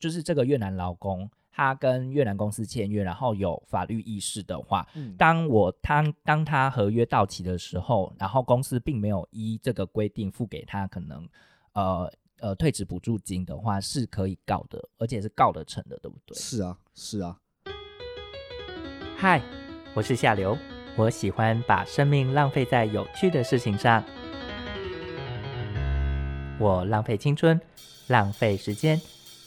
就是这个越南劳工。他跟越南公司签约，然后有法律意识的话，嗯当我他当他合约到期的时候，然后公司并没有依这个规定付给他可能呃呃退职补助金的话，是可以告的，而且是告得成的，对不对？是啊，是啊，嗨，我是夏流，我喜欢把生命浪费在有趣的事情上。我浪费青春，浪费时间，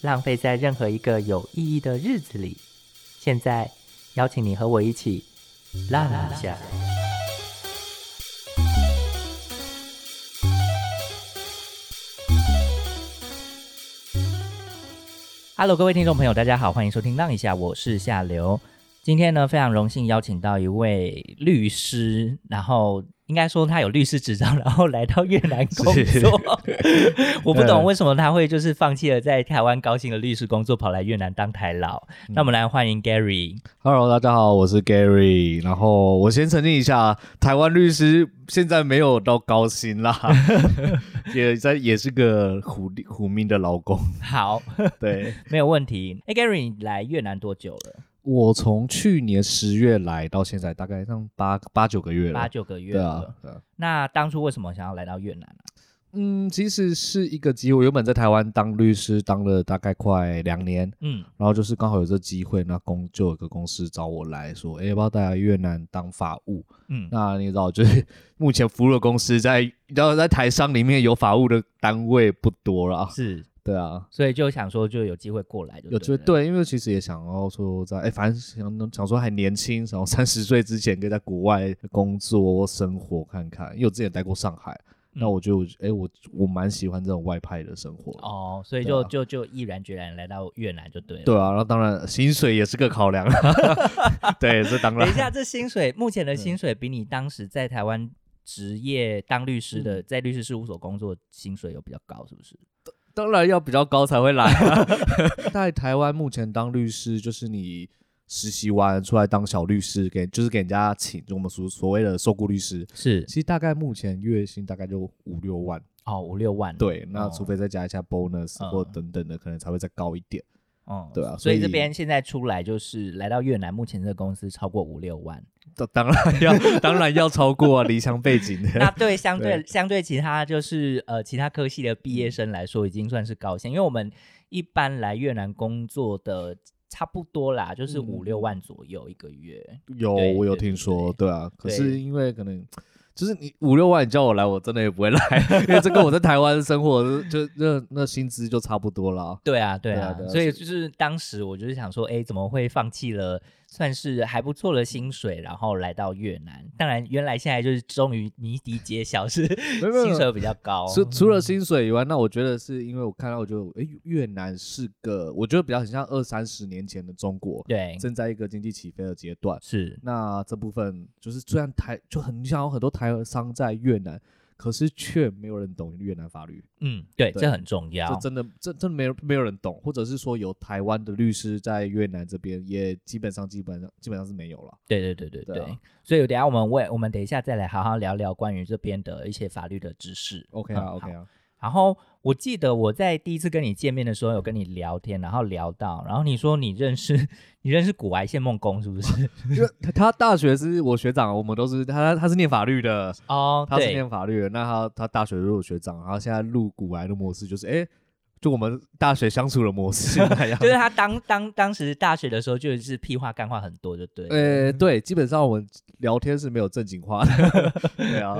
浪费在任何一个有意义的日子里。现在，邀请你和我一起浪一下。Hello，各位听众朋友，大家好，欢迎收听《浪一下》，我是夏流。今天呢，非常荣幸邀请到一位律师，然后应该说他有律师执照，然后来到越南工作。我不懂为什么他会就是放弃了在台湾高薪的律师工作，跑来越南当台老。那我们来欢迎 Gary。Hello，大家好，我是 Gary。然后我先澄清一下，台湾律师现在没有到高薪啦，也在也是个苦力苦命的劳工。好，对没有问题。哎，Gary，你来越南多久了？我从去年十月来到现在，大概上八八九个月了。八九个月对了。啊，对啊。那当初为什么想要来到越南啊？嗯，其实是一个机会。原本在台湾当律师当了大概快两年，嗯然后就是刚好有这机会，那公就有个公司找我来说，哎，要不要带来越南当法务？嗯，那你知道，就是 目前服务的公司在，你知道在台商里面有法务的单位不多了。是，对啊，所以就想说就有机会过来就有就对，因为其实也想要说在，哎，反正想想说还年轻，然后三十岁之前可以在国外工作生活看看。因为我之前待过上海，那嗯我就哎，我我蛮喜欢这种外派的生活。哦，所以就就就毅然决然来到越南就对了。对啊，然后当然薪水也是个考量，对，这当然等一。下，这薪水目前的薪水比你当时在台湾职业当律师的，在律师事务所工作薪水有比较高，是不是？当然要比较高才会来、啊。在台湾目前当律师，就是你实习完出来当小律师，给就是给人家请，就我们所所谓的受雇律师。是其实大概目前月薪大概就五六万，哦，五六万。，对，那哦除非再加一下 bonus 嗯或等等的，可能才会再高一点。哦，对啊所以所以这边现在出来就是来到越南，目前这个公司超过五六万。当当然要，当然要超过啊，离乡背景那的。对相对对相对其他就是呃其他科系的毕业生来说，已经算是高薪，因为我们一般来越南工作的差不多啦，就是嗯五六万左右一个月。有，我有听说，对啊。可是因为可能。就是你五六万，你叫我来，我真的也不会来，因为这跟我在台湾生活就那那薪资就差不多啦。对啊，对啊，对啊对啊所以就是当时我就是想说，哎，怎么会放弃了算是还不错的薪水，然后来到越南？当然，原来现在就是终于谜底揭晓，是薪水比较高。除除了薪水以外，那我觉得是因为我看到，我就哎，越南是个我觉得比较很像二三十年前的中国，对，正在一个经济起飞的阶段。是那这部分就是虽然台就很像有很多台商在越南，可是却没有人懂越南法律，嗯，对，对这很重要这。真的这真的没有没有人懂，或者是说有台湾的律师在越南这边也基本上基本上基本上是没有了。对对对对对，对啊所以等下我们为我们等一下再来好好聊聊关于这边的一些法律的知识。OK 啊，OK 啊，然后我记得我在第一次跟你见面的时候有跟你聊天，然后聊到，然后你说你认识 你认识古癌谢梦工是不是？因为他他大学是我学长，我们都是他他是念法律的，哦，他是，念法律的，那他他大学入学长，然后现在入古癌的模式就是，哎、就我们大学相处的模式 那样。就是他当当当时大学的时候就是屁话干话很多，就对了。呃、对，基本上我们聊天是没有正经话的。对啊，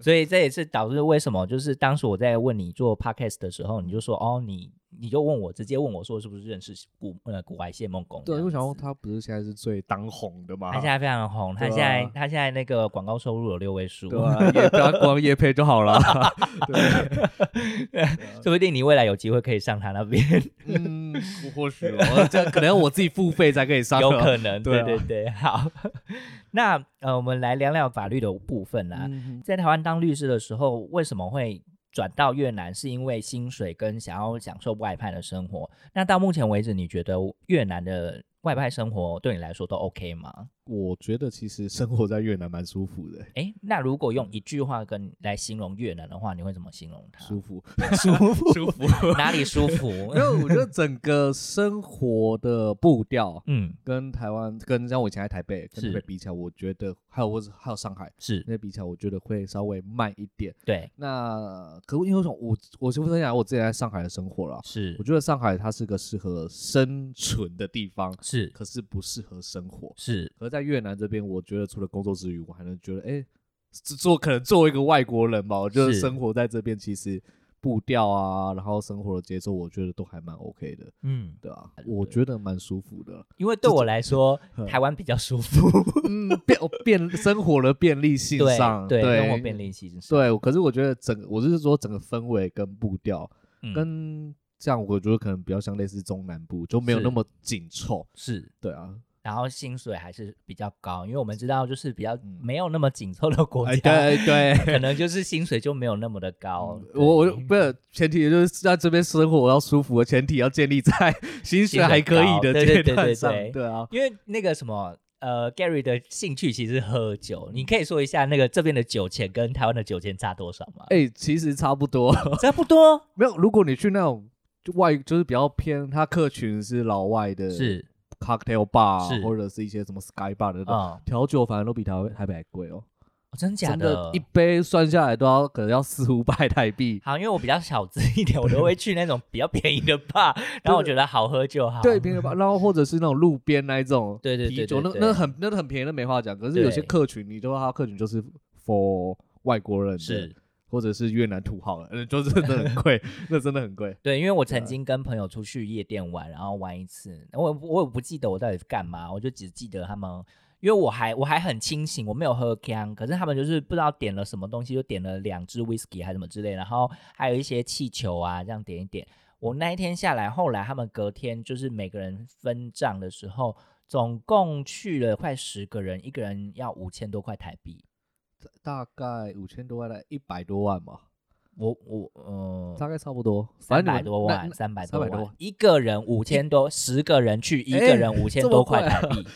所以这也是导致为什么就是当时我在问你做 podcast 的时候，你就说哦，你你就问我直接问我说是不是认识古呃古癌谢梦工这对，样子？我想说他不是现在是最当红的吗？他现在非常红，他现在他现在那个广告收入有六位数，对啊，也不要 光叶配就好了。说不定你未来有机会可以上他那边，嗯，或许我这可能我自己付费才可以上，有可能，对啊对对对，好。那呃，我们来聊聊法律的部分啦。嗯在台湾当律师的时候，为什么会转到越南？是因为薪水跟想要享受外派的生活。那到目前为止，你觉得越南的外派生活对你来说都 OK 吗？我觉得其实生活在越南蛮舒服的，哎，那如果用一句话跟来形容越南的话，你会怎么形容它？舒服，舒服，舒服，哪里舒服？因为我觉得整个生活的步调，嗯，跟台湾跟像我以前在台北台北比起来，我觉得还有或者还有上海是那比起来，我觉得会稍微慢一点。对，那可因为我我我就分享我自己在上海的生活了，是我觉得上海它是个适合生存的地方，是可是不适合生活。是，而在越南这边，我觉得除了工作之余，我还能觉得，哎、这做可能作为一个外国人吧，我觉得是生活在这边其实步调啊，然后生活的节奏，我觉得都还蛮 OK 的，嗯，对啊，我觉得蛮舒服的。因为对我来说，嗯台湾比较舒服，嗯，便便生活的便利性上，对，对生活便利性上，对，可是我觉得整个，我是说整个氛围跟步调，嗯跟这样，我觉得可能比较像类似中南部，就没有那么紧凑。是。对啊，然后薪水还是比较高，因为我们知道就是比较嗯没有那么紧凑的国哎，家，对对，可能就是薪水就没有那么的高。我我对不是前提就是在这边生活要舒服的前提要建立在 薪水还可以的阶对对段上，对对啊。因为那个什么。呃，Gary 的兴趣其实喝酒，你可以说一下那个这边的酒钱跟台湾的酒钱差多少吗？哎、其实差不多，差不多，没有。如果你去那种就外，就是比较偏，他客群是老外的，是 cocktail bar 或者是一些什么 sky bar 的调酒，反而都比台湾台北还贵哦。哦真假真的，一杯算下来都要可能要四五百台币。好，因为我比较小资一点，我都会去那种比较便宜的 bar，然后我觉得好喝就好。对，便宜吧，然后或者是那种路边那一种 对对对啤酒，那那很那很便宜，那没话讲。可是有些客群，你都他客群就是 for 外国人的，是，或者是越南土豪了，嗯，就真的很贵，那真的很贵。对，因为我曾经跟朋友出去夜店玩，然后玩一次，我我也不记得我到底是干嘛，我就只记得他们，因为我还我还很清醒，我没有喝姜，可是他们就是不知道点了什么东西，就点了两支 whisky 还是什么之类，然后还有一些气球啊，这样点一点。我那一天下来，后来他们隔天就是每个人分账的时候，总共去了快十个人，一个人要五千多块台币。大概五千多万来一百多万嘛，我我呃，大概差不多，三百多万，三百多300多万一个人五千多，十个人去，一哎个人五千多块台币，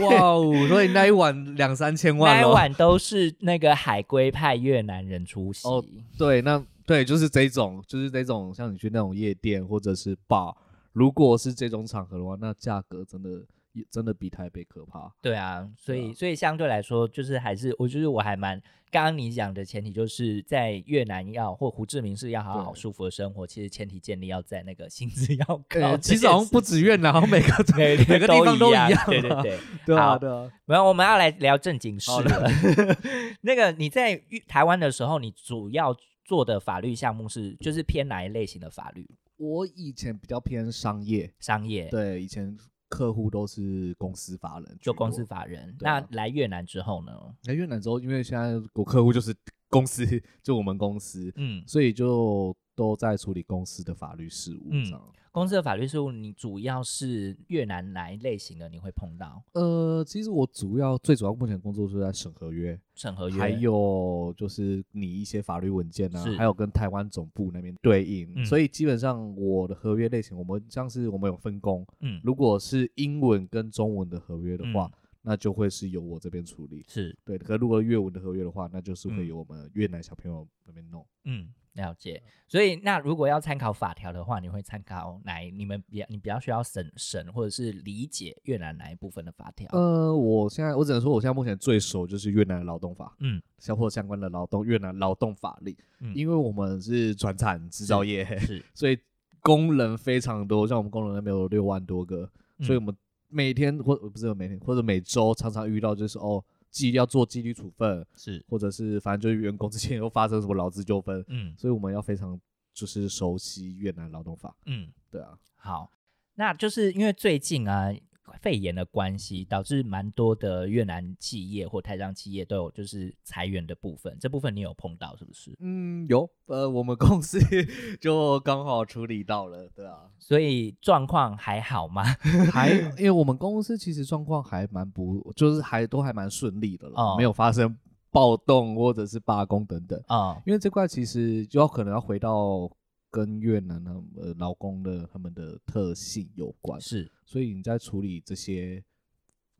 哇哦，所以那一晚两三千万咯。那一晚都是那个海归派越南人出席。哦对，那对就是这种，就是这种像你去那种夜店或者是 bar，如果是这种场合的话，那价格真的也真的比台北可怕。对啊，所以啊所以相对来说，就是还是我觉得我还蛮刚刚你讲的前提，就是在越南要或胡志明市要好好舒服的生活，其实前提建立要在那个薪资要 高。其实好像不止越南，好像每个 每每个地方都一样对对对。对啊好对啊。没有，我们要来聊正经事了。那个你在越台湾的时候，你主要做的法律项目是就是偏哪一类型的法律？我以前比较偏商业，商业，对，以前客户都是公司法人，就公司。法人。啊那来越南之后呢？来越南之后，因为现在我客户就是 公司，就我们公司，嗯，所以就都在处理公司的法律事务嗯。公司的法律事务，你主要是越南哪一类型的？你会碰到呃，其实我主要最主要目前工作是在审合约，审合约？还有就是你一些法律文件啊，还有跟台湾总部那边对应。嗯所以基本上我的合约类型，我们像是我们有分工，嗯，如果是英文跟中文的合约的话，嗯那就会是由我这边处理。是对，可如果粤文的合约的话，那就是嗯会由我们越南小朋友那边弄。嗯，了解。所以那如果要参考法条的话，你会参考哪一？你们比较你比较需要审审或者是理解越南哪一部分的法条？呃，我现在我只能说，我现在目前最熟就是越南的劳动法，嗯相或相关的劳动越南劳动法令，嗯因为我们是转产制造业，是，所以工人非常多，像我们工人那边有六万多个，所以我嗯们每天或不是每天或者每周常常遇到就是哦，纪要做纪律处分，是。或者是反正就是员工之间又发生什么劳资纠纷，嗯。所以我们要非常就是熟悉越南劳动法，嗯。对啊，好，那就是因为最近啊，肺炎的关系，导致蛮多的越南企业或台商企业都有就是裁员的部分，这部分你有碰到是不是？嗯，有，呃，我们公司 就刚好处理到了，对啊，所以状况还好吗？还 因为我们公司其实状况还蛮不，就是还都还蛮顺利的了，哦没有发生暴动或者是罢工等等。啊、因为这块其实就要可能要回到跟越南他们呃劳工的他们的特性有关，是所以你在处理这些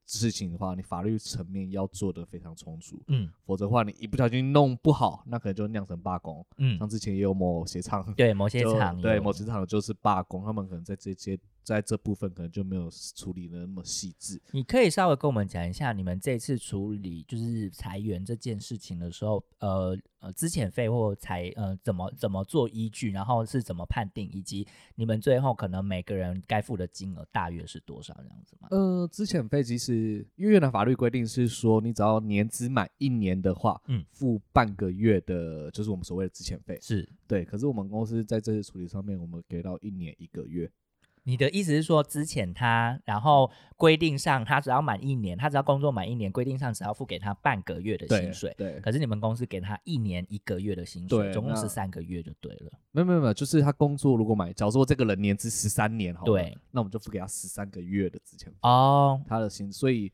事情的话，你法律层面要做的非常充足，嗯否则的话你一不小心弄不好，那可能就酿成罢工。嗯像，之前也有某些厂对，某些厂对某些厂就是罢工，他们可能在这些在这部分可能就没有处理的那么细致。你可以稍微跟我们讲一下，你们这次处理就是裁员这件事情的时候，呃呃，资遣费或裁呃怎么怎么做依据，然后是怎么判定，以及你们最后可能每个人该付的金额大约是多少这样子吗？呃，资遣费其实因为越南法律规定是说，你只要年资满一年的话，嗯付半个月的，就是我们所谓的资遣费。是对，可是我们公司在这次处理上面，我们给到一年一个月。你的意思是说，之前他，然后规定上他只要满一年，他只要工作满一年，规定上只要付给他半个月的薪水。对，可是你们公司给他一年一个月的薪水，对总共是三个月就对了。没有没有没有，就是他工作如果满，假如说这个人年资十三年好了，对，那我们就付给他十三个月的之前，哦，他的薪。所以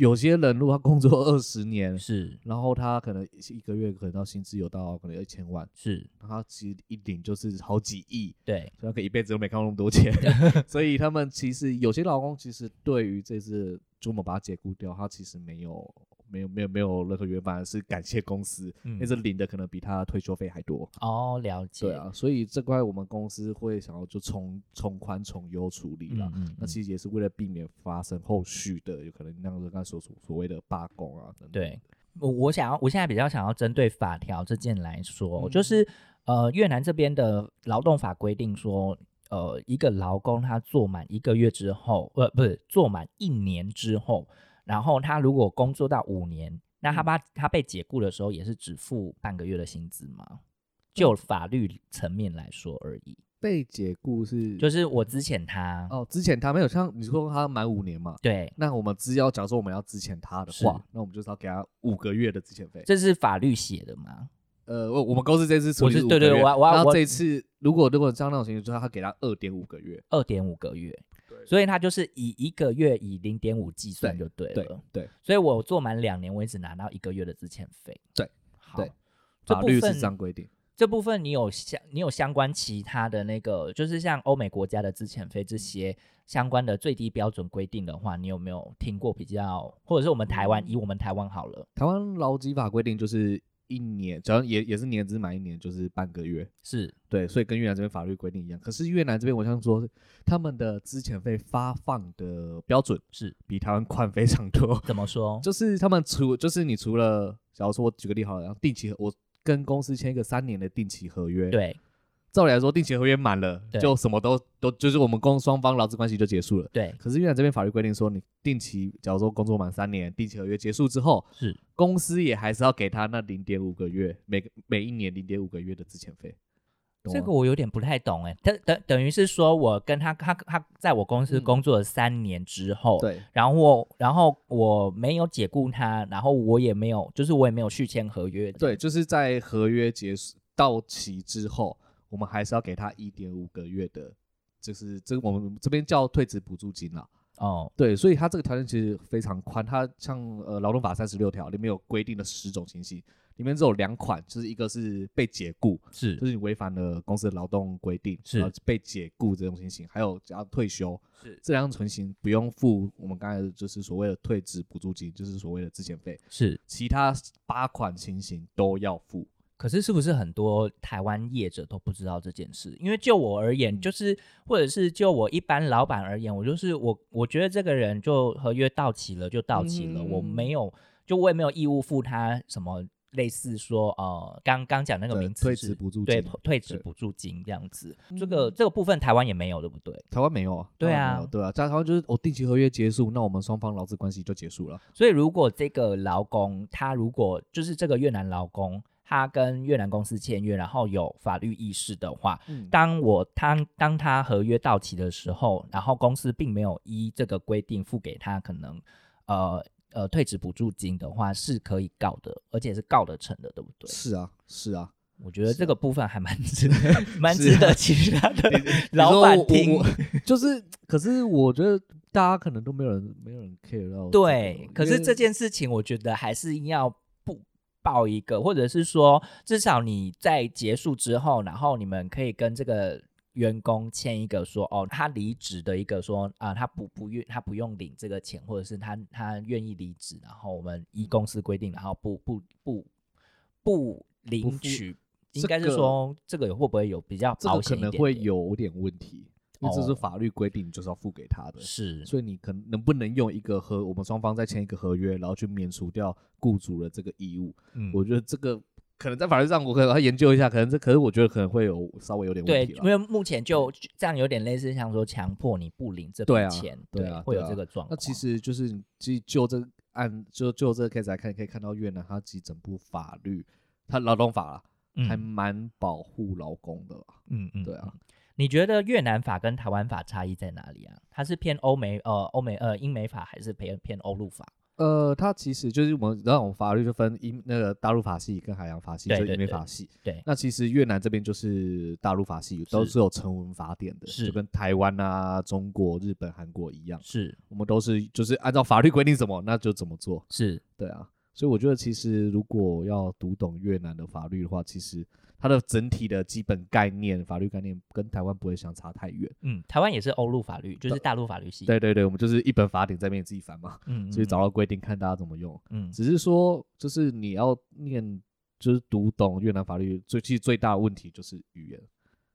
有些人如果他工作二十年，是然后他可能一个月可能到薪资有到可能一千万，是，他其实一领就是好几亿，对，所以他可以一辈子都没看过那么多钱。所以他们其实有些老公其实对于这次朱某把他解雇掉，他其实没有没有没有没有任何原因，反而是感谢公司，嗯那是领的可能比他退休费还多。哦，了解。对啊，所以这块我们公司会想要就从从宽从优处理了。嗯嗯，那其实也是为了避免发生后续的有可能那样子刚才所所所谓的罢工啊等等。对，我我想要，我现在比较想要针对法条这件来说，嗯就是呃，越南这边的劳动法规定说，呃，一个劳工他做满一个月之后，呃，不是做满一年之后，然后他如果工作到五年，那他把他被解雇的时候，也是只付半个月的薪资吗？就法律层面来说而已，被解雇是就是我之前他，哦，之前他没有像你说他满五年嘛，对，那我们只要假如说我们要之前他的是话，那我们就是要给他五个月的之前费。这是法律写的吗？呃，我我们公司这次处理5我是对对我要我要我然后这一次如果如果像那种情况，就是他给他二点五个月。二点五个月对，所以他就是以一个月以零点五计算就对了。对对，所以我做满两年，我也只拿到一个月的资遣费。对，好法律是这样规定。这部分你有相你有相关其他的那个，就是像欧美国家的资遣费这些相关的最低标准规定的话，你有没有听过比较，或者是我们台湾、嗯以我们台湾好了，台湾劳基法规定就是一年，只要也也是年资满一年就是半个月。是对，所以跟越南这边法律规定一样。可是越南这边，我想说，他们的资遣费发放的标准是比台湾宽非常多。怎么说？就是他们除，就是你除了，假如说我举个例好了，然后定期，我跟公司签一个三年的定期合约，，对照理来说，定期合约满了，就什么都都就是我们公双方劳资关系就结束了。对可是越南这边法律规定说，你定期，假如说工作满三年，定期合约结束之后，是公司也还是要给他那零点五个月，每个每一年零点五个月的资遣费。这个我有点不太懂哎，等等等于是说我跟他他他在我公司嗯工作了三年之后，对然后我然后我没有解雇他，然后我也没有，就是我也没有续签合约。对，，就是在合约结束到期之后，我们还是要给他一点五个月的，就是这个我们这边叫退职补助金啦。哦，对，所以它这个条件其实非常宽，它像呃劳动法三十六条里面有规定的十种情形，里面只有两款，就是一个是被解雇，是就是你违反了公司的劳动规定，是被解雇这种情形，还有只要退休，是这两种情形不用付我们刚才就是所谓的退职补助金，就是所谓的资遣费，是，其他八款情形都要付。可是是不是很多台湾业者都不知道这件事？因为就我而言，嗯就是或者是就我一般老板而言，我就是我我觉得这个人就合约到期了就到期了，嗯我没有就我也没有义务付他什么类似说呃刚刚讲那个名词是退职补助金对退职补助金这样子，这个嗯这个部分台湾也没有，对不对？台湾没有啊？对啊对啊，在台湾就是我定期合约结束，那我们双方劳资关系就结束了。所以如果这个劳工他如果就是这个越南劳工，他跟越南公司签约，然后有法律意识的话，嗯，当我他当他合约到期的时候，然后公司并没有依这个规定付给他可能呃呃退职补助金的话，是可以告的，而且是告得成的，对不对？是啊，是啊。我觉得这个部分还蛮值 蛮是啊值得其他的 老板听。就是，可是我觉得大家可能都没有人没有人 care 到这个。对，可是这件事情，我觉得还是要不报一个，或者是说至少你在结束之后，然后你们可以跟这个员工签一个说，哦，他离职的一个说啊，他不不愿他不用领这个钱，或者是他他愿意离职，然后我们依公司规定，然后不不不不领取，应该是说这个会不会有比较保这个可能险一点点会有点问题，因为这是哦法律规定，你就是要付给他的。是所以你可能能不能用一个合我们双方再签一个合约，然后去免除掉雇主的这个义务？嗯我觉得这个可能在法律上我可能要研究一下，可能这可是我觉得可能会有稍微有点问对，题了。因为目前就这样有点类似像说强迫你不领这笔对啊钱，对啊会有这个状况。那其实就是你就就这个案就就这个 case 来看，可以看到越南它其实整部法律，它劳动法啊还嗯蛮保护劳工的啦。嗯嗯，对啊嗯。你觉得越南法跟台湾法差异在哪里啊？它是偏欧美呃欧美呃英美法，还是偏偏欧陆法？呃，它其实就是我们，然后我们法律就分英那个大陆法系跟海洋法系，就是英美法系。对，那其实越南这边就是大陆法系，都是是有成文法典的，是就跟台湾啊、中国、日本、韩国一样，是我们都是就是按照法律规定怎么，那就怎么做。是，对啊，所以我觉得其实如果要读懂越南的法律的话，其实它的整体的基本概念、法律概念跟台湾不会相差太远。嗯，台湾也是欧陆法律，就是大陆法律系。，对对对，我们就是一本法典在那边自己翻嘛，嗯，所以找到到规定看大家怎么用。嗯只是说，就是你要念，就是读懂越南法律，最其实最大的问题就是语言，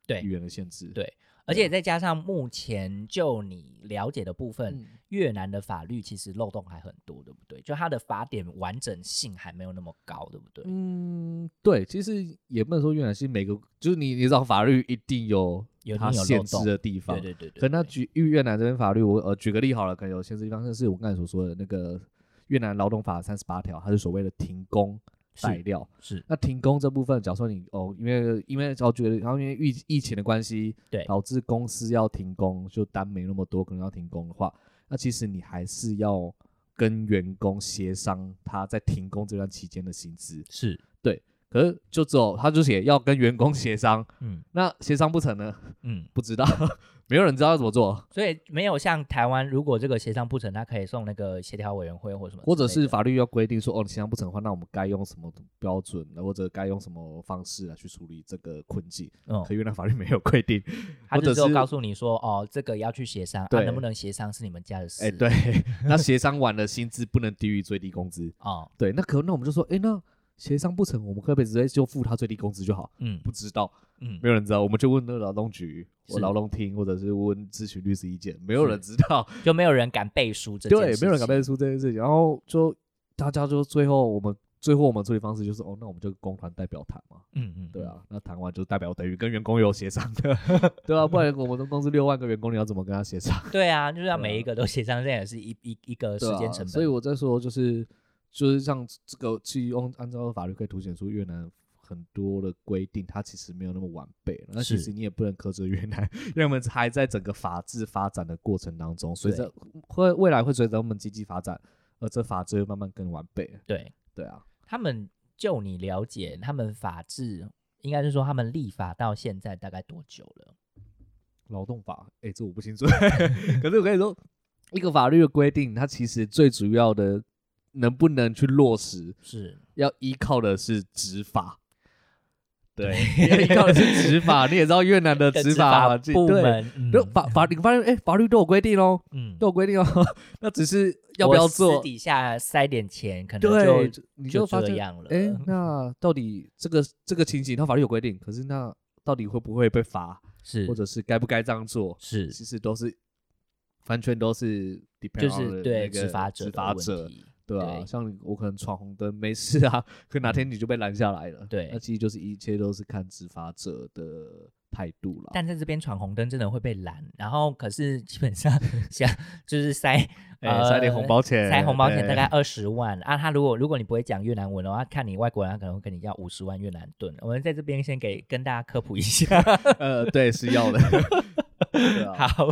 对语言的限制。对而且再加上目前就你了解的部分，嗯越南的法律其实漏洞还很多，对不对？就它的法典完整性还没有那么高，对不对？嗯，对，其实也不能说越南是每个，就是你你知道法律一定有有它限制的地方对。对对对。可那对举越南这边法律，我呃举个例好了，可能有限制地方，就是我刚才所说的那个越南劳动法三十八条，它是所谓的停工是代料。是那停工这部分，假如说你哦，因为因为我觉得，然后因为疫疫情的关系，对导致公司要停工，就单没那么多，可能要停工的话，那其实你还是要跟员工协商他在停工这段期间的薪资。是，可是就只有他就写要跟员工协商，嗯。那协商不成呢？嗯。不知道，没有人知道要怎么做，所以没有像台湾，如果这个协商不成，他可以送那个协调委员会或什么或者是法律要规定说，哦，你协商不成的话，那我们该用什么标准，或者该用什么方式来去处理这个困境？嗯。可，原来法律没有规定，他只是只有告诉你说，哦，这个要去协商，啊，能不能协商是你们家的事。哎、对，那协商完了薪资不能低于最低工资，哦，对，那可那我们就说，哎、那协商不成，我们可不可以直接就付他最低工资就好？嗯不知道，嗯没有人知道，我们就问那个劳动局劳动厅，或者是问咨询律师意见，没有人知道，就没有人敢背书这件，事情没有人敢背书这件事情，然后就大家就最后我们最后我们处理方式就是，哦，那我们就公团代表谈嘛，嗯嗯，对啊，那谈完就代表等于跟员工有协商的，对啊，不然我们的公司六万个员工，你要怎么跟他协商？嗯，对啊，就是要每一个都协商，这也是一一一个时间成本。所以我在说，就是就是像这个去用按照法律可以凸显出越南很多的规定，它其实没有那么完备。那其实你也不能苛责越南，因为我们还在整个法治发展的过程当中，随着会未来会随着我们经济发展，而这法治会慢慢更完备。对对啊，他们，就你了解，他们法治应该是说他们立法到现在大概多久了？劳动法，哎、这我不清楚。可是我跟你说，一个法律的规定，它其实最主要的能不能去落实，是要依靠的是执法。对，要依靠的是执法。你也知道越南的的执法部门，法法你发现，哎、法律都有规定哦，嗯，都有规定哦，那只是要不要做私？底下塞点钱，可能对就，你就发现，这样了。哎、那到底这个这个情形，它法律有规定，可是那到底会不会被罚，是或者是该不该这样做？是其实都是完全都是 depend 就是对那个执法者对啊，对像我可能闯红灯没事啊，可哪天你就被拦下来了，对那其实就是一切都是看执法者的态度了。但在这边闯红灯真的会被拦，然后可是基本上 像就是塞呃塞点红包钱塞红包钱大概二十万啊。他如果如果你不会讲越南文的话，看你外国人，他可能会跟你要五十万越南盾。我们在这边先给跟大家科普一下。呃，对，是要的。啊，好，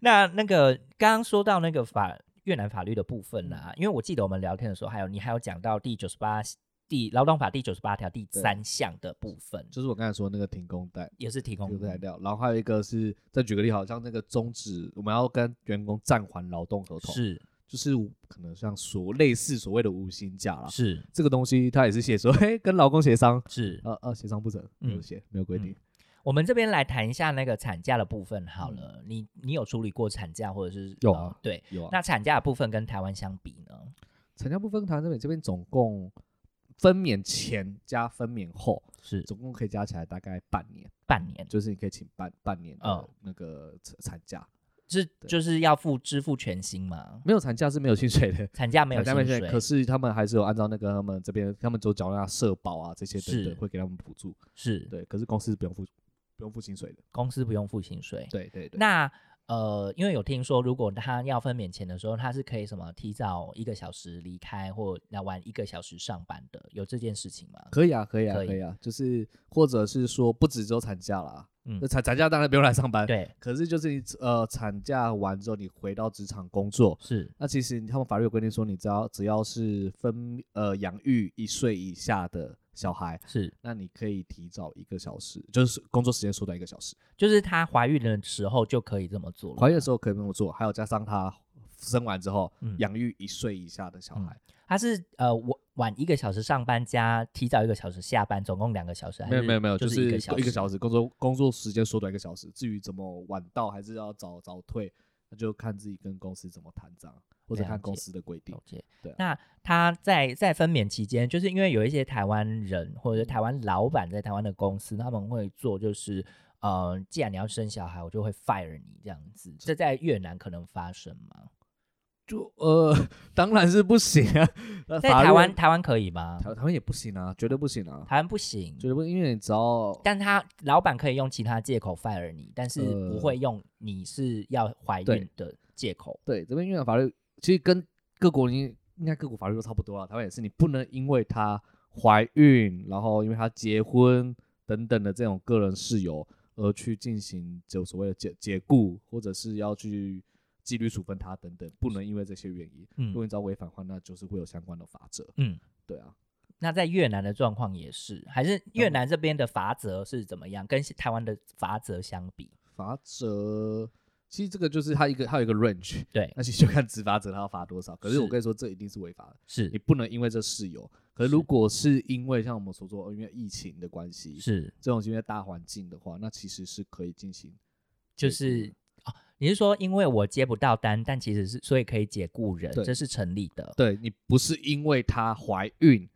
那那个刚刚说到那个法越南法律的部分啦啊，因为我记得我们聊天的时候，还有你还有讲到第九十八第劳动法第九十八条第三项的部分，就是我刚才说那个停工代也是提供停工代料，然后还有一个是再举个例，好像那个终止，我们要跟员工暂缓劳动合同，是就是可能像所类似所谓的无薪假啦。是这个东西他也是写说，嘿，跟劳工协商，是。呃呃，协商不成，没有嗯写，没有规定。我们这边来谈一下那个产假的部分好了。你你有处理过产假或者是嗯有啊呃对，有啊，那产假的部分跟台湾相比呢？产假部分，台湾这边这边总共分娩前加分娩后，是总共可以加起来大概半年，半年，就是你可以请半半年的嗯那个产产假。是就是要付支付全薪吗？没有产假是没有薪水的，产假没有薪水，可是他们还是有按照那个他们这边他们都缴纳社保啊这些等等，会给他们补助。是对，可是公司不用付不用付薪水的。公司不用付薪水。对对对。那呃，因为有听说，如果他要分娩前的时候，他是可以什么提早一个小时离开，或来晚一个小时上班的，有这件事情吗？可以啊，可以啊，可以可以啊，就是或者是说不止只有产假啦，嗯那产产假当然不用来上班，对，可是就是你呃产假完之后你回到职场工作，是那其实他们法律有规定说，你只要只要是分呃养育一岁以下的小孩，是，那你可以提早一个小时，就是工作时间缩短一个小时。就是她怀孕的时候就可以这么做了。怀孕的时候可以这么做，还有加上她生完之后嗯养育一岁以下的小孩，她是呃晚晚一个小时上班加提早一个小时下班，总共两个小时，还没有没有没有，就就是一个小时。一个小时工作工作时间缩短一个小时。至于怎么晚到还是要早早退，那就看自己跟公司怎么谈账，或者看公司的规定。对啊那他在在分娩期间，就是因为有一些台湾人或者台湾老板在台湾的公司，他们会做就是。呃，既然你要生小孩，我就会 fire 你这样子。这在越南可能发生吗？就呃，当然是不行啊。在法律台湾，台湾可以吗？台台湾也不行啊，绝对不行啊，台湾不行，绝对不，因为你只要但他老板可以用其他借口 fire 你，但是不呃会用你是要怀孕的借口。对这边越南法律其实跟各国应应该各国法律都差不多啊，台湾也是，你不能因为她怀孕，然后因为她结婚等等的这种个人事由而去进行就所谓的解解雇，或者是要去纪律处分他等等，不能因为这些原因，如果嗯你只要违反的话，那就是会有相关的法则。嗯，对啊，那在越南的状况也是，还是越南这边的法则是怎么样？跟台湾的法则相比，法则其实这个就是它一个它有一个 range，对，那其实就看执法者他要罚多少。可是我跟你说，这一定是违法的。是你不能因为这事由。可是是如果是因为像我们所说，呃因为疫情的关系，是，这种因为大环境的话，那其实是可以进行就是哦，你是说因为我接不到单，但其实是所以可以解雇人，对这是成立的。对你不是因为她怀孕，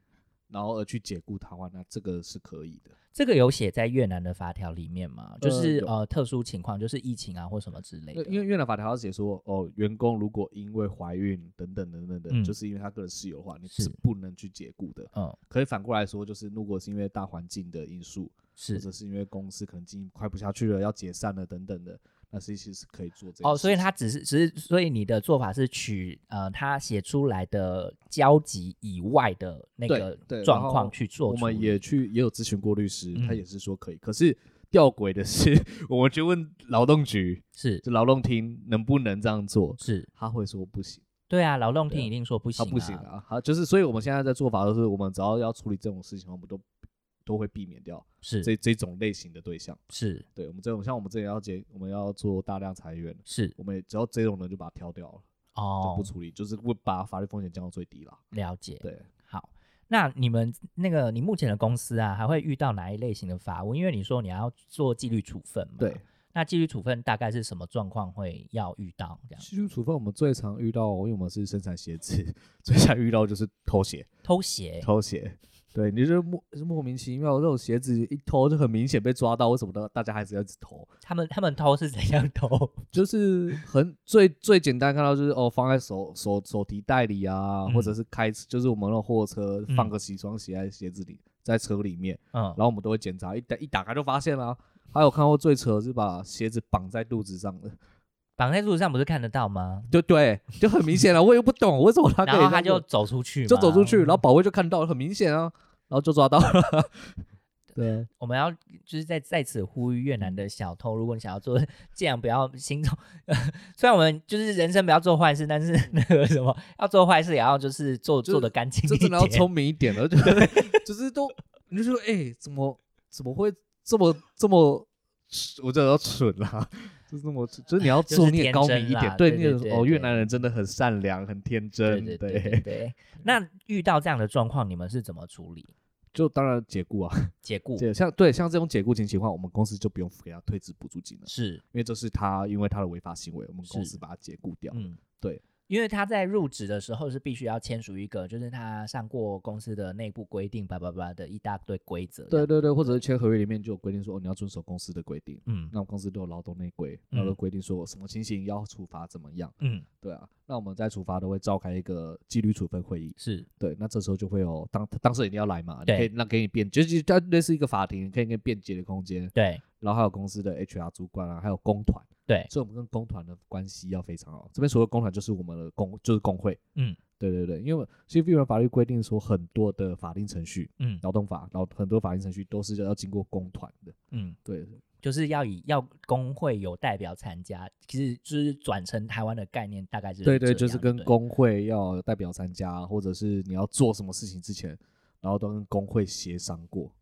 然后而去解雇她的话，那这个是可以的。这个有写在越南的法条里面吗？就是呃特殊情况，就是疫情啊或什么之类的。因为越南法条写说，哦，员工如果因为怀孕等等等等的，嗯就是因为他个人事由的话，你是是不能去解雇的。嗯可以反过来说，就是如果是因为大环境的因素，是或者是因为公司可能经营快不下去了，要解散了等等的，那其实是可以做这个哦，所以他只是只是，所以你的做法是取呃他写出来的交集以外的那个状况去做我。们也去也有咨询过律师，他嗯也是说可以。可是吊诡的是，我们去问劳动局，是就劳动厅能不能这样做，是，他会说不行，对啊，劳动厅一定说不行、他不行。啊。好就是，所以我们现在在做法都是，我们只要要处理这种事情，我们都都会避免掉是这这种类型的对象。是对我们这种，像我们这里要接，我们要做大量裁员，是我们只要这种人就把它挑掉了，哦就哦不，处理，就是会把法律风险降到最低啦。了解。对，好，那你们那个你目前的公司啊，还会遇到哪一类型的法务？因为你说你要做纪律处分嘛，对，那纪律处分大概是什么状况会要遇到这样？纪律处分我们最常遇到，因为我们是生产鞋子，最常遇到就是偷鞋，偷鞋，偷鞋。对，你就莫是莫名其妙，这种鞋子一偷就很明显被抓到，为什么呢？大家还是要一直偷？他们他们偷是怎样偷？就是很最最简单看到就是哦，放在手手手提袋里啊，嗯或者是开就是我们那种货车放嗯个几双鞋在鞋子里，在车里面，嗯然，后我们都会检查，一打一打开就发现了。还有看过最扯的是把鞋子绑在肚子上的，绑在路上不是看得到吗？对对，就很明显了。我也不懂为什么他可以然后他就走出去，就走出去，然后。保卫就看到了，很明显啊，然后就抓到了。对，我们要就是在在此呼吁越南的小偷，如果你想要做，尽量不要心中。虽然我们就是人生不要做坏事，但是那个什么要做坏事也要就是做就做的干净一这真的要点。聪明一点了，就就是都你就说，哎、怎么怎么会这么这么，我觉得要蠢啦、就是那么，就是你要做你也高明一点，对，你也对对对哦，越南人真的很善良，很天真，对对对对对。那遇到这样的状况，你们是怎么处理？就当然解雇啊，解雇对像对像这种解雇情情况，我们公司就不用给他退职补助金了，是，因为这是他因为他的违法行为，我们公司把他解雇掉。嗯，对，因为他在入职的时候是必须要签署一个，就是他上过公司的内部规定，叭叭叭的一大堆规则。对，对对，或者是签合约里面就有规定说，哦，你要遵守公司的规定。嗯那我们公司都有劳动内规，嗯然后都规定说什么情形要处罚怎么样。嗯，对啊，那我们在处罚都会召开一个纪律处分会议。是，对，那这时候就会有当当事人一定要来嘛，你对可以让给你辩，就是它类似一个法庭，可以给你辩解的空间。对然后还有公司的 HR 主管啊，还有工团，对，所以我们跟工团的关系要非常好。这边所谓工团就是我们的工，就是工会。嗯对对对，因为其实日本法律规定说，很多的法定程序，嗯劳动法，然后很多法定程序都是要经过工团的。嗯，对，就是要以要工会有代表参加，其实就是转成台湾的概念，大概是对对，就是跟工会要代表参加，或者是你要做什么事情之前，然后都跟工会协商过。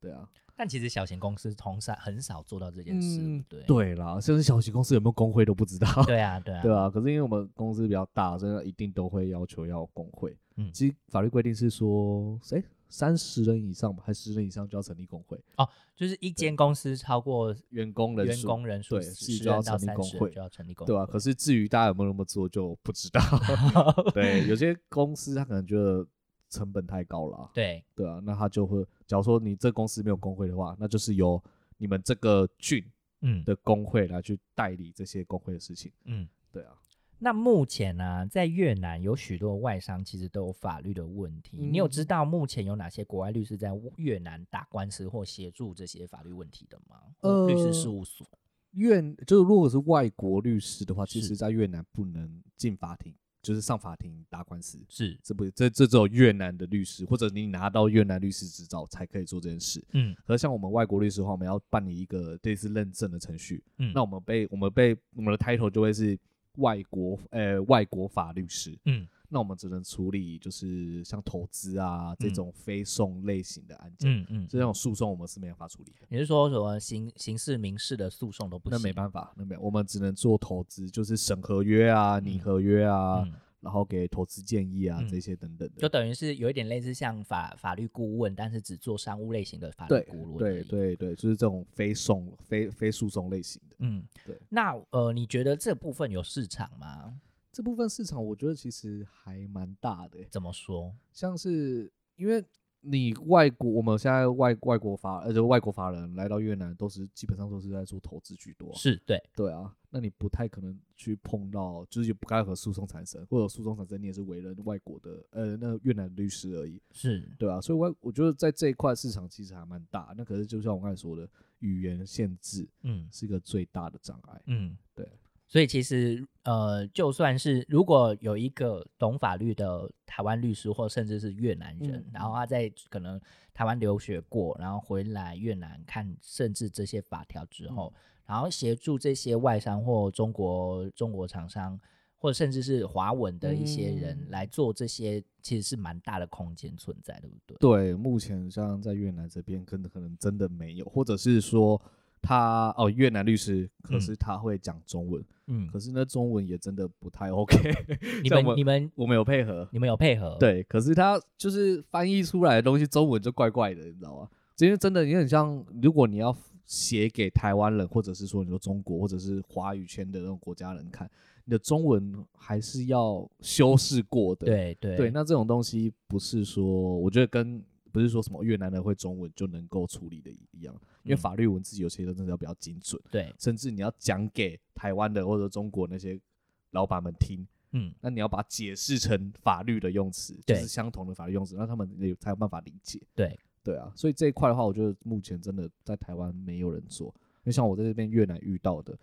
对啊，但其实小型公司通常很少做到这件事，嗯对对啦，甚至小型公司有没有工会都不知道。对啊对 啊对啊，可是因为我们公司比较大，所以一定都会要求要有工会。嗯其实法律规定是说，哎，三十人以上吧，还十人以上就要成立工会，哦就是一间公司超过员工人员工人数对十是就要成立工会就要成立工会，对啊，可是至于大家有没有那么做，就不知道。对，有些公司他可能觉得成本太高了啊，对对啊，那他就会，假如说你这公司没有工会的话，那就是由你们这个郡嗯的工会来去代理这些工会的事情。嗯。对啊，那目前呢、在越南有许多外商其实都有法律的问题。你有嗯知道目前有哪些国外律师在越南打官司或协助这些法律问题的吗？呃律师事务所越就是如果是外国律师的话，其实在越南不能进法庭，就是上法庭打官司。是，这不这这只有越南的律师，或者你拿到越南律师执照才可以做这件事。嗯可是像我们外国律师的话，我们要办理一个类似认证的程序，嗯，那我们被我们被我们的 title 就会是外国呃外国法律师，嗯那我们只能处理就是像投资啊这嗯种非讼类型的案件，嗯嗯，这种诉讼我们是没办法处理的。你是说什么刑刑事民事的诉讼都不那行？没办法，那没有，我们只能做投资，就是审合约啊、拟合约啊，嗯，然后给投资建议啊、嗯这些等等的就。等于是有一点类似像法法律顾问，但是只做商务类型的法律对顾问而对。对对，就是这种非讼、非非诉讼类型的嗯，对。那呃，你觉得这部分有市场吗？这部分市场，我觉得其实还蛮大的欸、怎么说？像是因为你外国，我们现在外外国法，呃，就外国法人来到越南，都是基本上都是在做投资居多啊。是对，对啊，那你不太可能去碰到，就是也不该和诉讼产生，或者诉讼产生，你也是为人外国的，呃，那越南律师而已。是对啊，所以外我觉得在这一块市场其实还蛮大。那可是就像我刚才说的，语言限制嗯是一个最大的障碍。嗯，对。所以其实呃，就算是如果有一个懂法律的台湾律师，或甚至是越南人，嗯然后他在可能台湾留学过，然后回来越南看甚至这些法条之后，然后协助这些外商或中国中国厂商。或者甚至是华文的一些人嗯来做这些，其实是蛮大的空间存在，对不对？对，目前像在越南这边，可能可能真的没有，或者是说他哦越南律师，可嗯是他会讲中文，嗯，可是那中文也真的不太 OK 你们你们我们有配合，你们有配合？，对，可是他就是翻译出来的东西，中文就怪怪的，你知道吗？因为真的，也很像，如果你要写给台湾人，或者是说你说中国，或者是华语圈的那种国家人看，你的中文还是要修饰过的。对对对，那这种东西不是说，我觉得跟不是说什么越南人会中文就能够处理的一样，因为嗯。法律文字有些真的要比较精准，对，甚至你要讲给台湾的或者中国那些老板们听，嗯。那你要把它解释成法律的用词，就是相同的法律用词，让他们也才有办法理解。对，对啊，所以这一块的话，我觉得目前真的在台湾没有人做，因为像我在这边越南遇到的，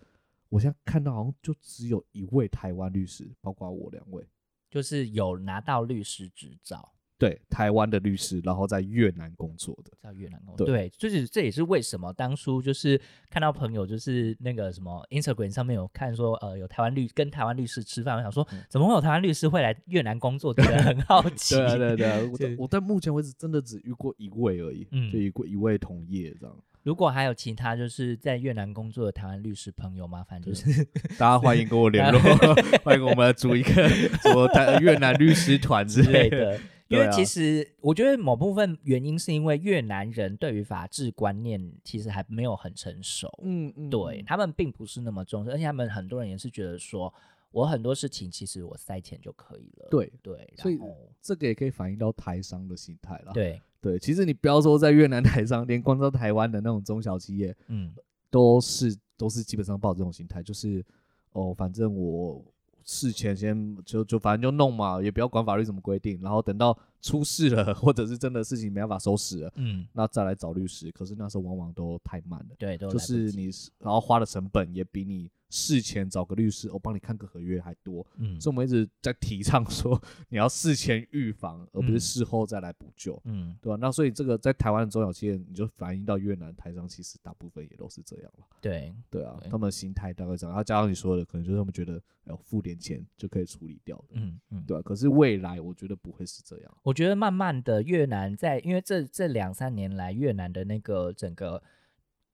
我现在看到好像就只有一位台湾律师，包括我两位，就是有拿到律师执照，对，台湾的律师，然后在越南工作的。在越南工作。对，就是这也是为什么当初就是看到朋友就是那个什么 Instagram 上面有看说呃有台湾律跟台湾律师吃饭，我想说嗯怎么会有台湾律师会来越南工作，觉得很好奇。对啊，对啊对 啊，我是到我到目前为止真的只遇过一位而已，嗯就一过一位同业这样。如果还有其他就是在越南工作的台湾律师朋友，麻烦就是大家欢迎跟我联络 欢迎我们组一个什么台越南律师团之类的。的。因为其实我觉得某部分原因是因为越南人对于法治观念其实还没有很成熟，嗯嗯，对他们并不是那么重视，而且他们很多人也是觉得说，我很多事情其实我塞钱就可以了。对，对，所以这个也可以反映到台商的心态啦。对，对，其实你不要说在越南台商，连光到台湾的那种中小企业，嗯，都是都是基本上抱这种心态，就是哦，反正我事前先就就反正就弄嘛，也不要管法律怎么规定，然后等到出事了，或者是真的事情没办法收拾了，嗯，那再来找律师。可是那时候往往都太慢了，对，都就是你然后花的成本也比你事前找个律师，我、帮你看个合约还多。嗯所以我们一直在提倡说，你要事前预防，而不是嗯事后再来补救。嗯，对吧、那所以这个在台湾的中小企业，你就反映到越南台商，其实大部分也都是这样了。对，对啊，对他们的心态大概这样，然后加上你说的，可能就是他们觉得，哎呦，付点钱就可以处理掉的，嗯嗯，对啊，可是未来我觉得不会是这样，我觉得慢慢的越南在，因为这这两三年来越南的那个整个，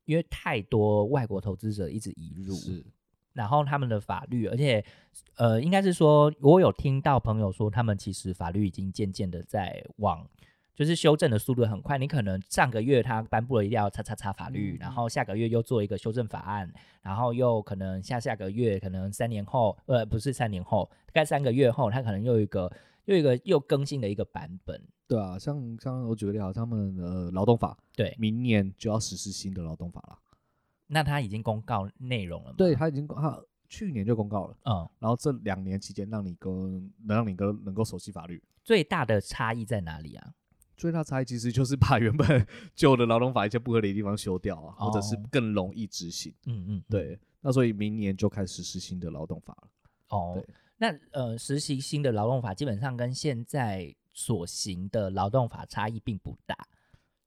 因为太多外国投资者一直移入，是，然后他们的法律，而且呃，应该是说，我有听到朋友说，他们其实法律已经渐渐的在往。就是修正的速度很快，你可能上个月他颁布了一定要叉叉叉法律，嗯然后下个月又做一个修正法案，然后又可能下下个月，可能三年后，呃，不是三年后，大概三个月后，他可能又一个又一个又更新的一个版本。对啊，像像我举个例子，他们呃劳动法对，明年就要实施新的劳动法了，那他已经公告内容了吗？对，他已经他去年就公告了，嗯，然后这两年期间让你跟能让你跟能够熟悉法律。最大的差异在哪里啊？最大差异其实就是把原本 旧的劳动法一些不合理的地方修掉啊，或者是哦更容易执行。嗯嗯，嗯，对，那所以明年就开始实施新的劳动法了。哦对，那呃，实习新的劳动法基本上跟现在所行的劳动法差异并不大，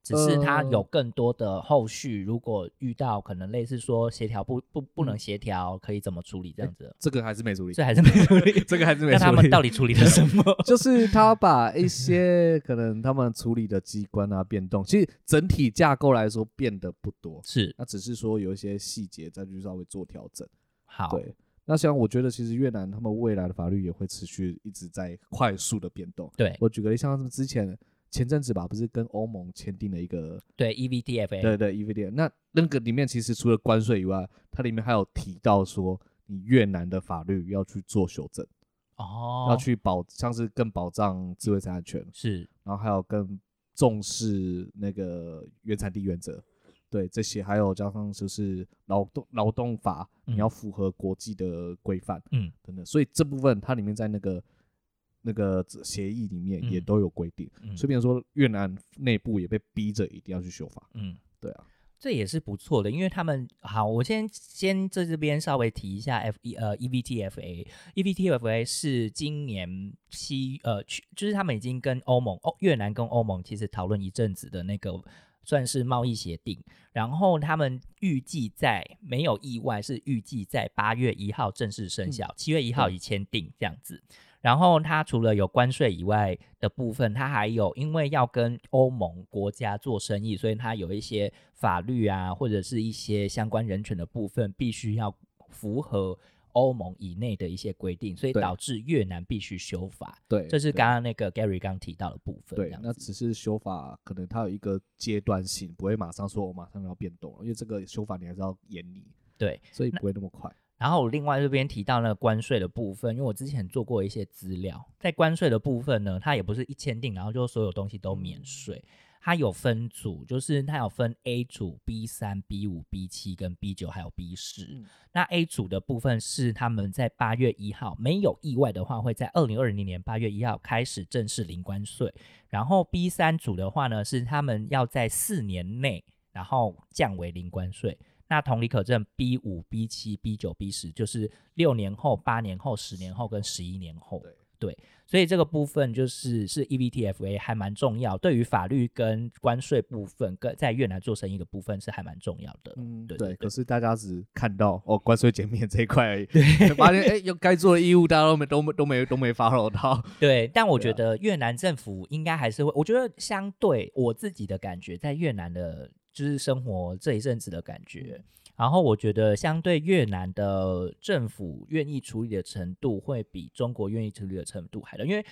只是它呃有更多的后续，如果遇到可能类似说协调不不不能嗯协调，可以怎么处理这样子，这个还是没处理，这还是没处理。这个还是没那处理。他们到底处理了什么？就是他把一些 可能他们处理的机关啊变动，其实整体架构来说变得不多，是那只是说有一些细节再去稍微做调整。好，对，那像我觉得其实越南他们未来的法律也会持续一直在快速的变动。对我举个例，像他们之前前阵子吧，不是跟欧盟签订了一个对 EVDFA，对对，EVDF 那那个里面其实除了关税以外，它里面还有提到说，你越南的法律要去做修正，哦，要去保像是更保障智慧财产权，是。然后还有更重视那个原产地原则。对这些，还有加上就是劳动劳动法，你嗯。要符合国际的规范，嗯。等等，所以这部分它里面在那个那个协议里面也嗯都有规定，嗯所以变成说越南内部也被逼着一定要去修法。嗯。对啊，这也是不错的，因为他们好，我先先在这边稍微提一下 F E 呃 EVTFA，EVTFA 是今年七呃去就是他们已经跟欧盟欧越南跟欧盟其实讨论一阵子的那个算是贸易协定，然后他们预计在没有意外是预计在八月一号正式生效，七、月一号已签订这样子。然后它除了有关税以外的部分，它还有因为要跟欧盟国家做生意，所以它有一些法律啊，或者是一些相关人权的部分，必须要符合欧盟以内的一些规定，所以导致越南必须修法。对，这是刚刚那个 Gary 刚提到的部分。对那只是修法，可能它有一个阶段性，不会马上说我马上要变动了，因为这个修法你还是要研拟，对。所以不会那么快。然后我另外这边提到那个关税的部分，因为我之前做过一些资料，在关税的部分呢，它也不是一签订，然后就所有东西都免税，它有分组，就是它有分 A 组、B 三、B 五、B 七跟 B 九还有 B 十、嗯那 A 组的部分是他们在八月一号，没有意外的话，会在二零二零年八月一号开始正式零关税。然后 B 三组的话呢，是他们要在四年内，然后降为零关税。那同理可证，B 五、B 七、B 九、B 十就是六年后、八年后、十年后跟十一年后。对所以这个部分就是是 E EVTFA 还蛮重要，对于法律跟关税部分跟在越南做生意的部分是还蛮重要的。嗯，对对对可是大家只看到哦关税减免这一块而已，发现哎，要该做的义务大家都没都没都没都没 follow 到。对，但我觉得越南政府应该还是会，我觉得相对我自己的感觉，在越南的就是生活这一阵子的感觉。然后我觉得，相对越南的政府愿意处理的程度，会比中国愿意处理的程度还高，因为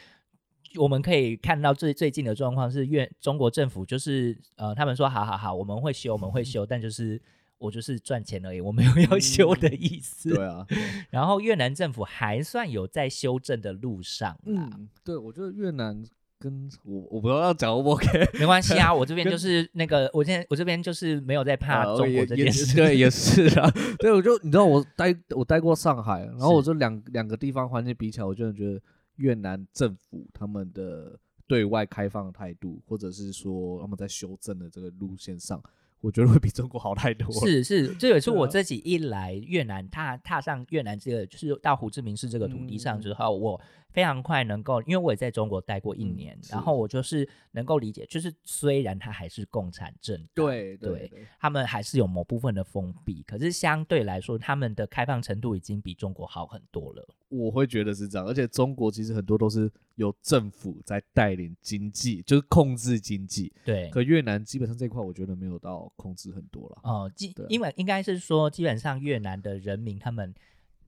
我们可以看到最最近的状况是越中国政府就是呃，他们说好好好，我们会修，我们会修，但就是我就是赚钱而已，我没有要修的意思。对啊，然后越南政府还算有在修正的路上啦。嗯，对，我觉得越南跟我我不知道要讲 O 不 OK，没关系啊，我这边就是那个，我现在我这边就是没有在怕呃中国这件事。对，也是啊。对，我就你知道我待我待过上海，然后我这两两个地方环境比起来，我真的觉得越南政府他们的对外开放的态度，或者是说他们在修正的这个路线上，我觉得会比中国好太多。是是，这也是我自己一来越南踏踏上越南这个，就是到胡志明市这个土地上嗯之后，我非常快能够，因为我也在中国待过一嗯年，是然后我就是能够理解，就是虽然它还是共产政党，对对他们还是有某部分的封闭，可是相对来说，他们的开放程度已经比中国好很多了。我会觉得是这样。而且中国其实很多都是由政府在带领经济，就是控制经济。对，可越南基本上这一块，我觉得没有到控制很多了。哦，基因为应该是说，基本上越南的人民他们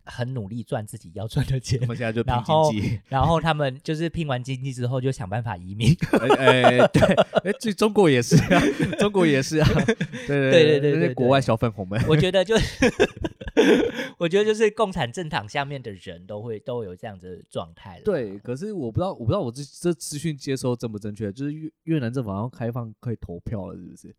很努力赚自己要赚的钱我，们现在就拼然后经济。然后他们就是拼完经济之后就想办法移民。哎哎，对，哎，这中国也是啊，中国也是啊，对对对对对对那些国外小粉红们，我觉得就是，我觉得就是共产政党下面的人都会都有这样子的状态了。对，可是我不知道，我不知道我这这资讯接收正不正确，就是越越南政府好像开放可以投票了，是不是？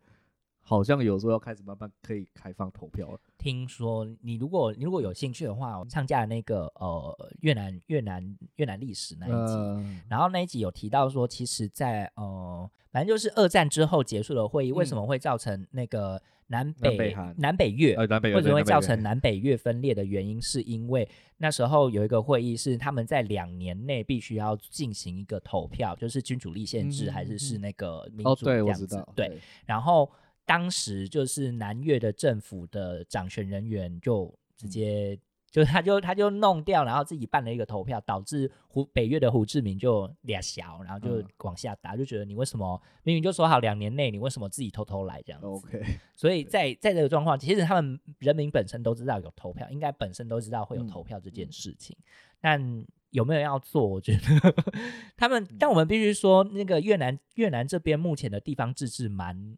好像有时候要开始慢慢可以开放投票了。听说你如果你如果有兴趣的话，我上架的那个呃越南越南越南历史那一集，呃，然后那一集有提到说，其实在，呃，反正就是二战之后结束的会议，为什么会造成那个南北嗯南北越？呃，南北为什么会造成南北越分裂的原因，是因为那时候有一个会议是他们在两年内必须要进行一个投票，就是君主立宪制嗯还是是嗯那个民哦，主对，这样子？我知道，对，然后当时就是南越的政府的掌权人员就直嗯。接、就他就他就弄掉，然后自己办了一个投票，导致胡北越的胡志明就俩小，然后就嗯。往下打，就觉得你为什么明明就说好两年内，你为什么自己偷偷来这样子？OK，所以在在这个状况，其实他们人民本身都知道有投票，应该本身都知道会有嗯投票这件事情，但有没有要做？我觉得 他们，但我们必须说，那个越南越南这边目前的地方自治蛮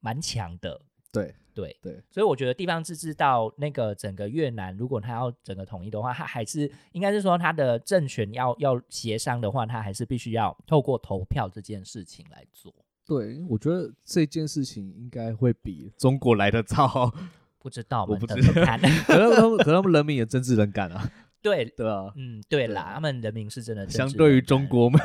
蛮强的，对对对，所以我觉得地方自治到那个整个越南，如果他要整个统一的话，他还是应该是说他的政权要要协商的话，他还是必须要透过投票这件事情来做。对，我觉得这件事情应该会比中国来的早，不知道，我们不知道。可能他们可能他们人民也真是能干啊，对，对啊。嗯，对对啦，他们人民是真的相对于，中国们，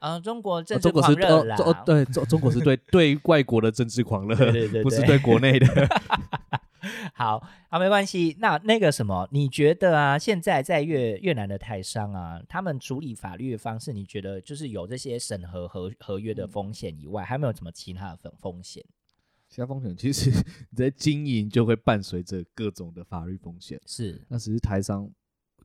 啊、中国政治中国是狂热啦，哦哦对中中国是对 对外国的政治狂热，对对对不是对对国内的。好，好，没关系。那那个什么，你觉得啊，现在在越越南的台商啊，他们处理法律的方式，你觉得就是有这些审核合合约嗯的风险以外，还有没有什么其他的风风险？其他风险其实 你在经营就会伴随着各种的法律风险，是，那只是台商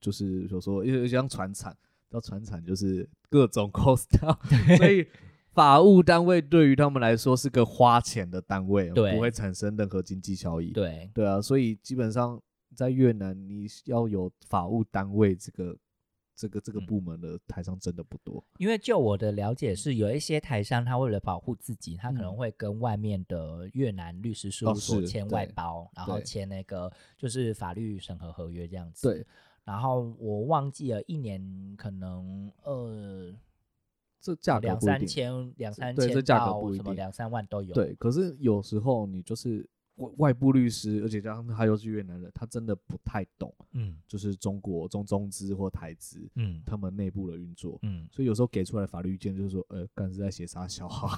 就是有说，因为像船产，到船产就是各种 cost down，所以法务单位对于他们来说是个花钱的单位，对不会产生任何经济效益。对，对啊，所以基本上在越南，你要有法务单位这个这个这个嗯部门的台商真的不多。因为就我的了解是，有一些台商他为了保护自己，他可能嗯会跟外面的越南律师事务所签外对包，然后签那个就是法律审核合约这样子。对，然后我忘记了，一年可能呃这价格两。三千、两三千对这价格到不一定什么两三万都有。对，可是有时候你就是外外部律师，而且加上他又是越南人，他真的不太懂，嗯就是中国中中资或台资嗯他们内部的运作。嗯，所以有时候给出来的法律意见就是说，呃，干是在写啥小号，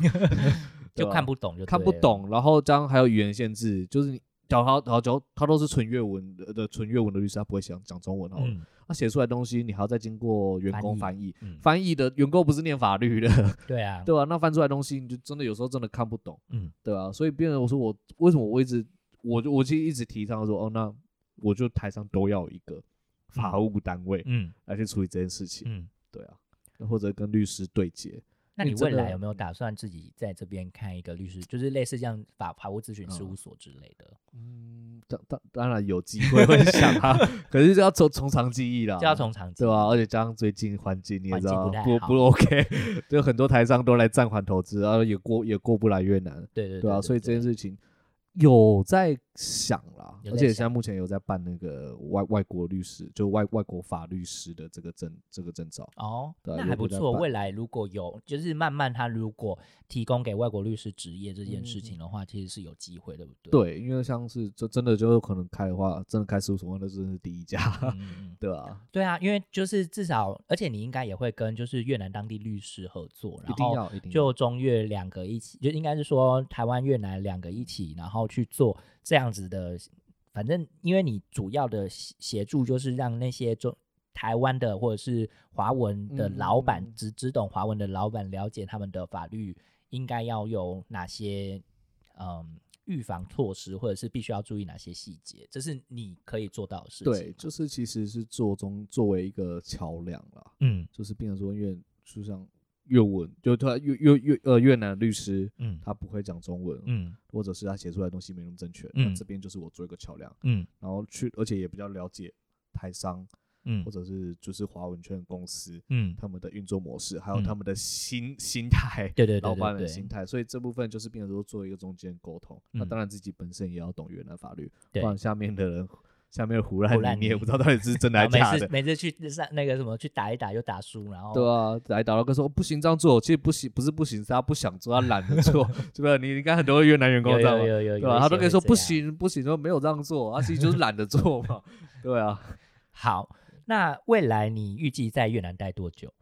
就看不懂就看不。懂，然后加上还有语言限制，就是你讲他好就他都是纯粤文的的纯粤文的律师，他不会讲讲中文好了，嗯。他写出来的东西你还要再经过员工翻翻译，嗯，翻译的员工不是念法律的，对啊，对吧、那翻出来的东西你就真的有时候真的看不懂，嗯。对啊，所以变成我说我为什么我一直我就我其实一直提倡说，哦，那我就台上都要有一个法务单位嗯。来去处理这件事情，嗯。对啊，或者跟律师对接，那你未来有没有打算自己在这边开一个律师，就是类似这样法法务咨询事务嗯。所之类的，嗯，当当当然有机会会想啊，可是就要从从长计议啦，就要从长计对吧、议而且加上最近环境你也知道不不不 OK，就很多台商都来暂缓投资，然后也过也过不来越南，对对对啊，对所以这件事情有在想啦，想而且现在目前有在办那个外外国律师，就外外国法律师的这个证这个证照。哦，那还不错。未来如果有，就是慢慢他如果提供给外国律师职业这件事嗯情的话，其实是有机会，对不对？对，因为像是就真的就有可能开的话，真的开事务所，那真的是第一家，对啊，对啊，因为就是至少，而且你应该也会跟就是越南当地律师合作，一然后定要一定要就中越两个一起，就应该是说台湾越南两个一起，然后去做这样子的，反正因为你主要的协协助就是让那些中台湾的或者是华文的老板，只只懂华文的老板了解他们的法律应该要有哪些嗯预防措施，或者是必须要注意哪些细节，这是你可以做到的事情。对，就是其实是做中作为一个桥梁啦，嗯就是变成说，因为就像越文，就他越越越呃越南律师，嗯。他不会讲中文，嗯。或者是他写出来的东西没那么正确，嗯那这边就是我做一个桥梁，嗯。然后去，而且也比较了解台商嗯。或者是就是华文圈公司嗯，他们的运作模式，还有嗯。他们的心心态，对对对对老板的心态，所以这部分就是变成说做一个中间沟通。那嗯。当然自己本身也要懂越南法律，不对然下面的人。下面胡胡乱乱你，也不知道到底是真的还是假的。每次去上那个什么去打一打就打输，然后对啊，来导到哥说不行这样做，其实不行，不是不行，是他不想做，他懒得做，是不是？你你看很多越南员工有知道吗？有有有有，对吧？他都可以说不行。行不行，说没有这样做，他其实就是懒得做嘛。对啊，好，那未来你预计在越南待多久？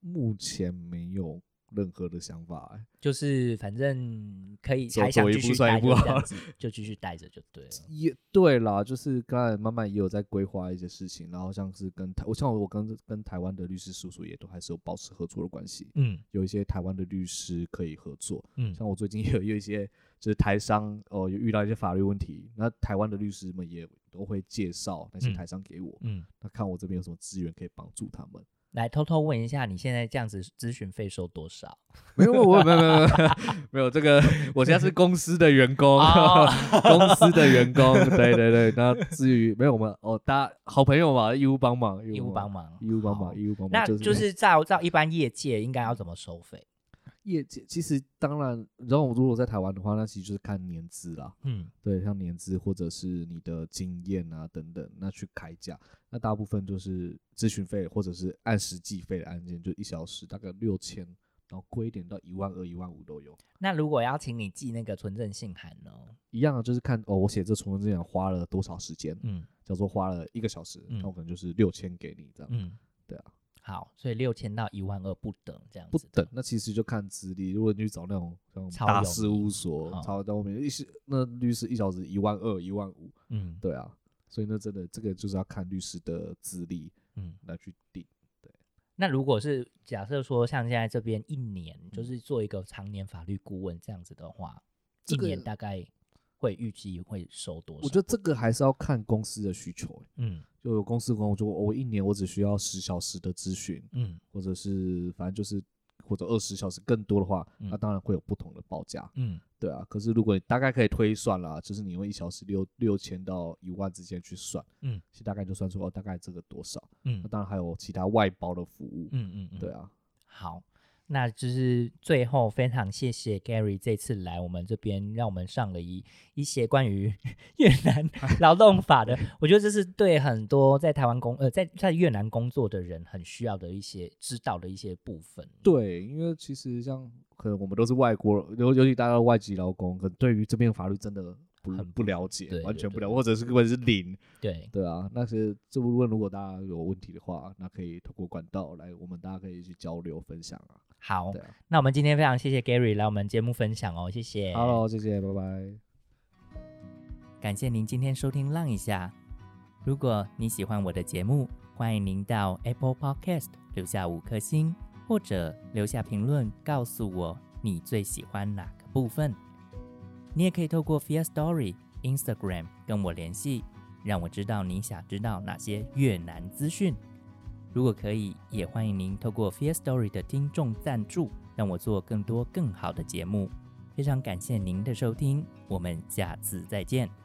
目前没有任何的想法、欸，就是反正可以走还想走一步继续待算一步好着这样子，就继续待着就对了。也对啦，就是刚才慢慢也有在规划一些事情，然后像是跟台，我像我跟跟台湾的律师叔叔也都还是有保持合作的关系，嗯。有一些台湾的律师可以合作，嗯。像我最近也有有一些就是台商哦、有遇到一些法律问题，那台湾的律师们也都会介绍那些嗯。台商给我，嗯，那看我这边有什么资源可以帮助他们。来偷偷问一下，你现在这样子咨询费收多少？没有，我没有没有没有 没有这个，我现在是公司的员工，哦公司的员工，对对对。那至于没有我们哦，大家好朋友嘛，义务帮忙，义务帮，忙，义务帮忙，义务帮忙。那就是照照一般业界应该要怎么收费？业界，其实当然，然后如果在台湾的话，那其实就是看年资啦，嗯。对，像年资或者是你的经验啊等等，那去开价。那大部分就是咨询费或者是按时计费的案件，就一小时大概六千，然后贵一点到一万二、一万五都有。那如果要请你寄那个存证信函呢？一样啊，就是看哦，我写这重文这样花了多少时间，嗯。叫做花了一个小时，嗯。那我可能就是六千给你这样，嗯，对啊，好，所以六千到一万二不等这样不子不。等。那其实就看资历，如果你去找那种像超有大事务所哦，超到后面一是那律师一小时一万二、一万五，嗯对啊，所以那真的这个就是要看律师的资历嗯。来去定。对那如果是假设说像现在这边一年嗯就是做一个常年法律顾问这样子的话，这个一年大概会预计会收多少？我觉得这个还是要看公司的需求、欸嗯就有公司跟我说，我一年我只需要十小时的咨询，嗯或者是反正就是或者二十小时更多的话，嗯那当然会有不同的报价。嗯对啊，可是如果你大概可以推算啦，就是你用一小时六六千到一万之间去算，嗯其实大概就算出哦，大概这个多少。嗯那当然还有其他外包的服务，嗯嗯嗯，对啊，好，那就是最后非常谢谢 Gary 这次来我们这边，让我们上了一一些关于 越南 劳动法的，我觉得这是对很多在台湾工呃在在越南工作的人很需要的一些知道的一些部分。对，因为其实像可能我们都是外国人，尤尤其大家都外籍劳工，可能对于这边法律真的不很不了解对，对对完全不了解，或者是根本是零，对，对啊，那是这部分如果大家有问题的话，那可以透过管道来，我们大家可以去交流分享啊，好，啊。那我们今天非常谢谢 Gary 来我们节目分享哦，谢谢。Hello，谢谢，拜拜。感谢您今天收听《浪一下》。如果你喜欢我的节目，欢迎您到 Apple Podcast 留下五颗星，或者留下评论告诉我你最喜欢哪个部分。你也可以透过 Fear Story Instagram 跟我联系，让我知道你想知道哪些越南资讯。如果可以，也欢迎您透过 Fear Story 的听众赞助让我做更多更好的节目。非常感谢您的收听，我们下次再见。